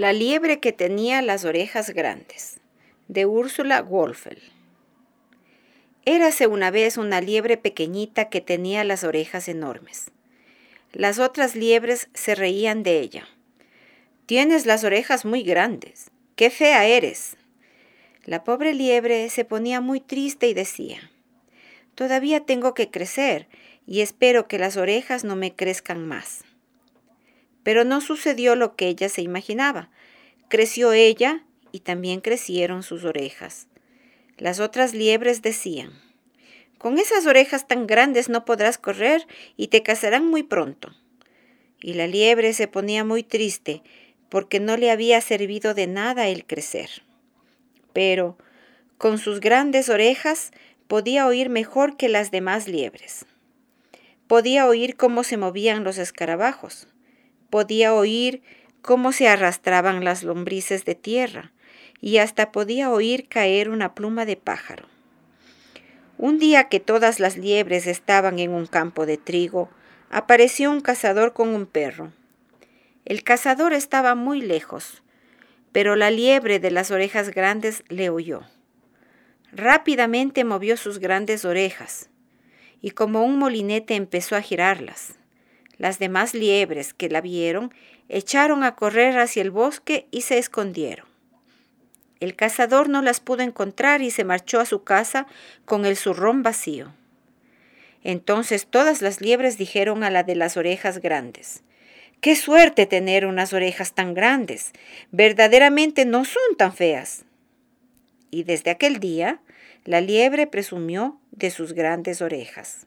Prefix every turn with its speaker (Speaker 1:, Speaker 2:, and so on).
Speaker 1: La liebre que tenía las orejas grandes, de Úrsula Wolfel. Érase una vez una liebre pequeñita que tenía las orejas enormes. Las otras liebres se reían de ella. Tienes las orejas muy grandes. ¡Qué fea eres! La pobre liebre se ponía muy triste y decía, Todavía tengo que crecer y espero que las orejas no me crezcan más. Pero no sucedió lo que ella se imaginaba. Creció ella y también crecieron sus orejas. Las otras liebres decían, con esas orejas tan grandes no podrás correr y te casarán muy pronto. Y la liebre se ponía muy triste porque no le había servido de nada el crecer. Pero con sus grandes orejas podía oír mejor que las demás liebres. Podía oír cómo se movían los escarabajos podía oír cómo se arrastraban las lombrices de tierra y hasta podía oír caer una pluma de pájaro. Un día que todas las liebres estaban en un campo de trigo, apareció un cazador con un perro. El cazador estaba muy lejos, pero la liebre de las orejas grandes le oyó. Rápidamente movió sus grandes orejas y como un molinete empezó a girarlas. Las demás liebres que la vieron echaron a correr hacia el bosque y se escondieron. El cazador no las pudo encontrar y se marchó a su casa con el zurrón vacío. Entonces todas las liebres dijeron a la de las orejas grandes, ¡Qué suerte tener unas orejas tan grandes! Verdaderamente no son tan feas. Y desde aquel día, la liebre presumió de sus grandes orejas.